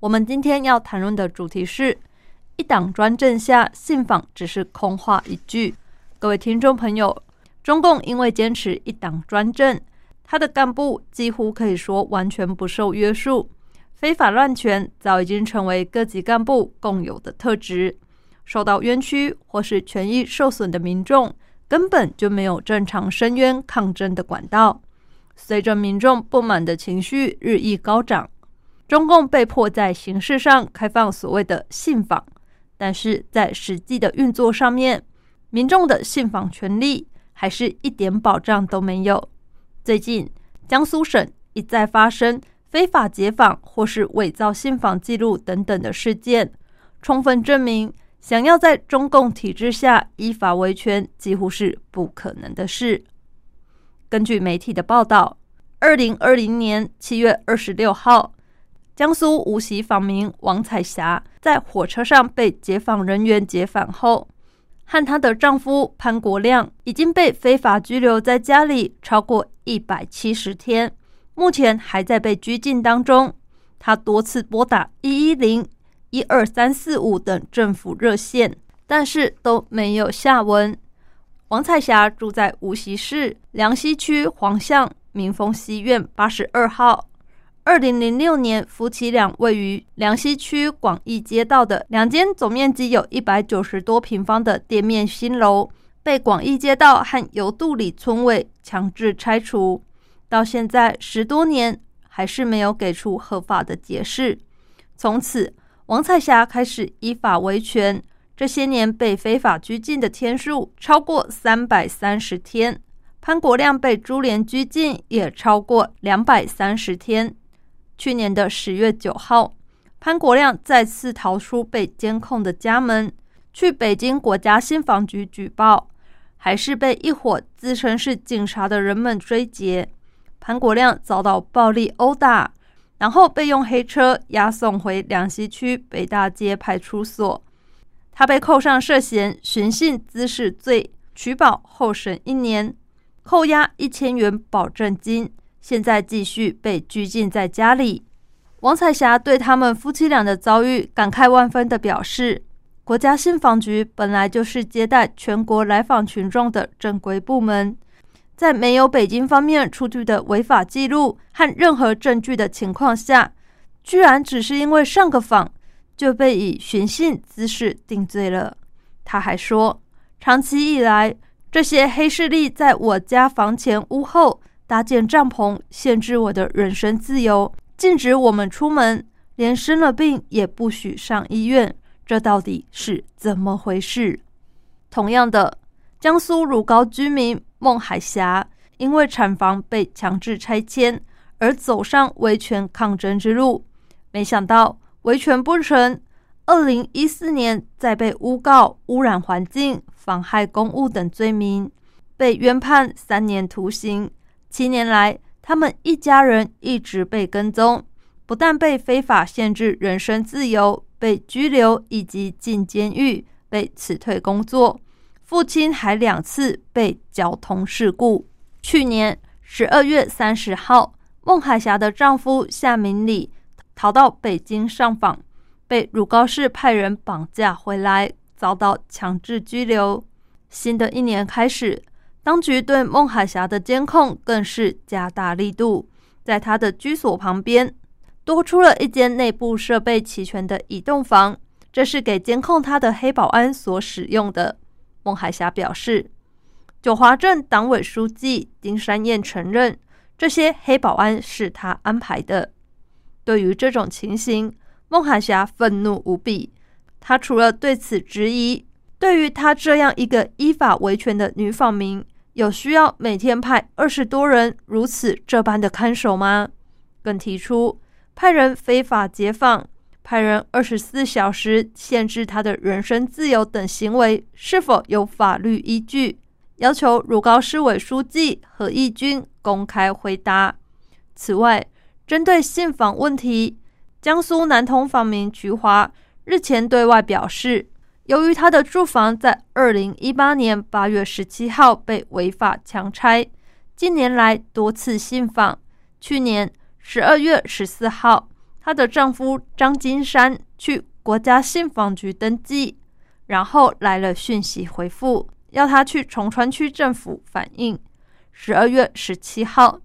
我们今天要谈论的主题是一党专政下，信访只是空话一句。各位听众朋友，中共因为坚持一党专政，他的干部几乎可以说完全不受约束，非法乱权早已经成为各级干部共有的特质。受到冤屈或是权益受损的民众，根本就没有正常申冤抗争的管道。随着民众不满的情绪日益高涨，中共被迫在形式上开放所谓的信访，但是在实际的运作上面，民众的信访权利还是一点保障都没有。最近，江苏省一再发生非法解访或是伪造信访记录等等的事件，充分证明想要在中共体制下依法维权几乎是不可能的事。根据媒体的报道，二零二零年七月二十六号，江苏无锡访民王彩霞在火车上被解访人员解访后，和她的丈夫潘国亮已经被非法拘留在家里超过一百七十天，目前还在被拘禁当中。他多次拨打一一零、一二三四五等政府热线，但是都没有下文。王彩霞住在无锡市梁溪区黄巷民丰西苑八十二号。二零零六年，夫妻俩位于梁溪区广义街道的两间总面积有一百九十多平方的店面新楼，被广义街道和油渡里村委强制拆除。到现在十多年，还是没有给出合法的解释。从此，王彩霞开始依法维权。这些年被非法拘禁的天数超过三百三十天，潘国亮被株连拘禁也超过两百三十天。去年的十月九号，潘国亮再次逃出被监控的家门，去北京国家信访局举报，还是被一伙自称是警察的人们追截。潘国亮遭到暴力殴打，然后被用黑车押送回梁溪区北大街派出所。他被扣上涉嫌寻衅滋事罪，取保候审一年，扣押一千元保证金，现在继续被拘禁在家里。王彩霞对他们夫妻俩的遭遇感慨万分的表示：“国家信访局本来就是接待全国来访群众的正规部门，在没有北京方面出具的违法记录和任何证据的情况下，居然只是因为上个访。”就被以寻衅滋事定罪了。他还说，长期以来，这些黑势力在我家房前屋后搭建帐篷，限制我的人身自由，禁止我们出门，连生了病也不许上医院。这到底是怎么回事？同样的，江苏如皋居民孟海霞因为产房被强制拆迁而走上维权抗争之路，没想到。维权不成，二零一四年再被诬告污染环境、妨害公务等罪名，被冤判三年徒刑。七年来，他们一家人一直被跟踪，不但被非法限制人身自由、被拘留以及进监狱、被辞退工作，父亲还两次被交通事故。去年十二月三十号，孟海霞的丈夫夏明礼。逃到北京上访，被汝高市派人绑架回来，遭到强制拘留。新的一年开始，当局对孟海霞的监控更是加大力度，在他的居所旁边多出了一间内部设备齐全的移动房，这是给监控他的黑保安所使用的。孟海霞表示，九华镇党委书记丁山燕承认，这些黑保安是他安排的。对于这种情形，孟海霞愤怒无比。他除了对此质疑，对于他这样一个依法维权的女访民，有需要每天派二十多人如此这般的看守吗？更提出派人非法解访，派人二十四小时限制他的人身自由等行为是否有法律依据？要求如高市委书记何义军公开回答。此外，针对信访问题，江苏南通访民菊华日前对外表示，由于他的住房在二零一八年八月十七号被违法强拆，近年来多次信访。去年十二月十四号，她的丈夫张金山去国家信访局登记，然后来了讯息回复。要他去崇川区政府反映。十二月十七号，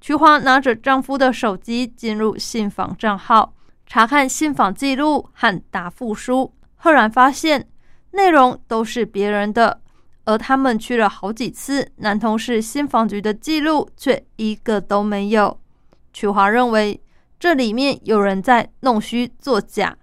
菊花拿着丈夫的手机进入信访账号，查看信访记录和答复书，赫然发现内容都是别人的，而他们去了好几次南通市信访局的记录却一个都没有。曲华认为这里面有人在弄虚作假，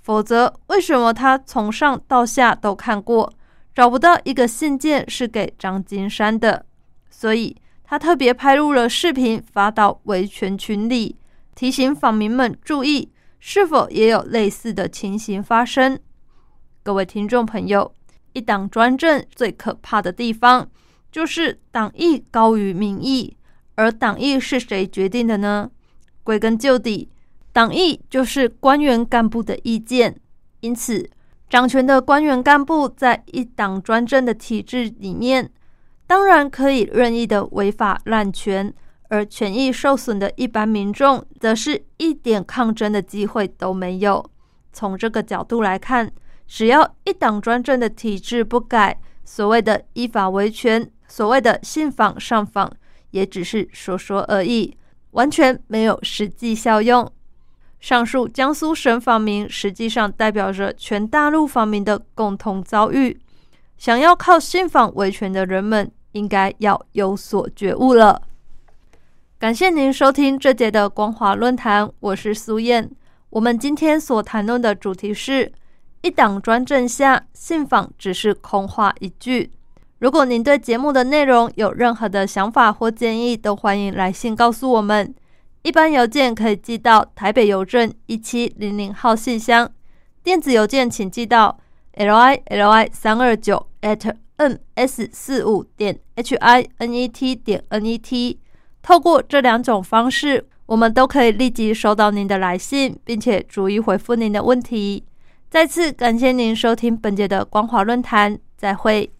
否则为什么他从上到下都看过？找不到一个信件是给张金山的，所以他特别拍录了视频发到维权群里，提醒访民们注意，是否也有类似的情形发生。各位听众朋友，一党专政最可怕的地方就是党意高于民意，而党意是谁决定的呢？归根究底，党意就是官员干部的意见，因此。掌权的官员干部在一党专政的体制里面，当然可以任意的违法滥权，而权益受损的一般民众，则是一点抗争的机会都没有。从这个角度来看，只要一党专政的体制不改，所谓的依法维权，所谓的信访上访，也只是说说而已，完全没有实际效用。上述江苏省访民实际上代表着全大陆访民的共同遭遇。想要靠信访维权的人们，应该要有所觉悟了。感谢您收听这节的光华论坛，我是苏燕。我们今天所谈论的主题是：一党专政下，信访只是空话一句。如果您对节目的内容有任何的想法或建议，都欢迎来信告诉我们。一般邮件可以寄到台北邮政一七零零号信箱，电子邮件请寄到 l i l i 三二九 at n s 四五点 h i n e t 点 n e t。透过这两种方式，我们都可以立即收到您的来信，并且逐一回复您的问题。再次感谢您收听本节的光华论坛，再会。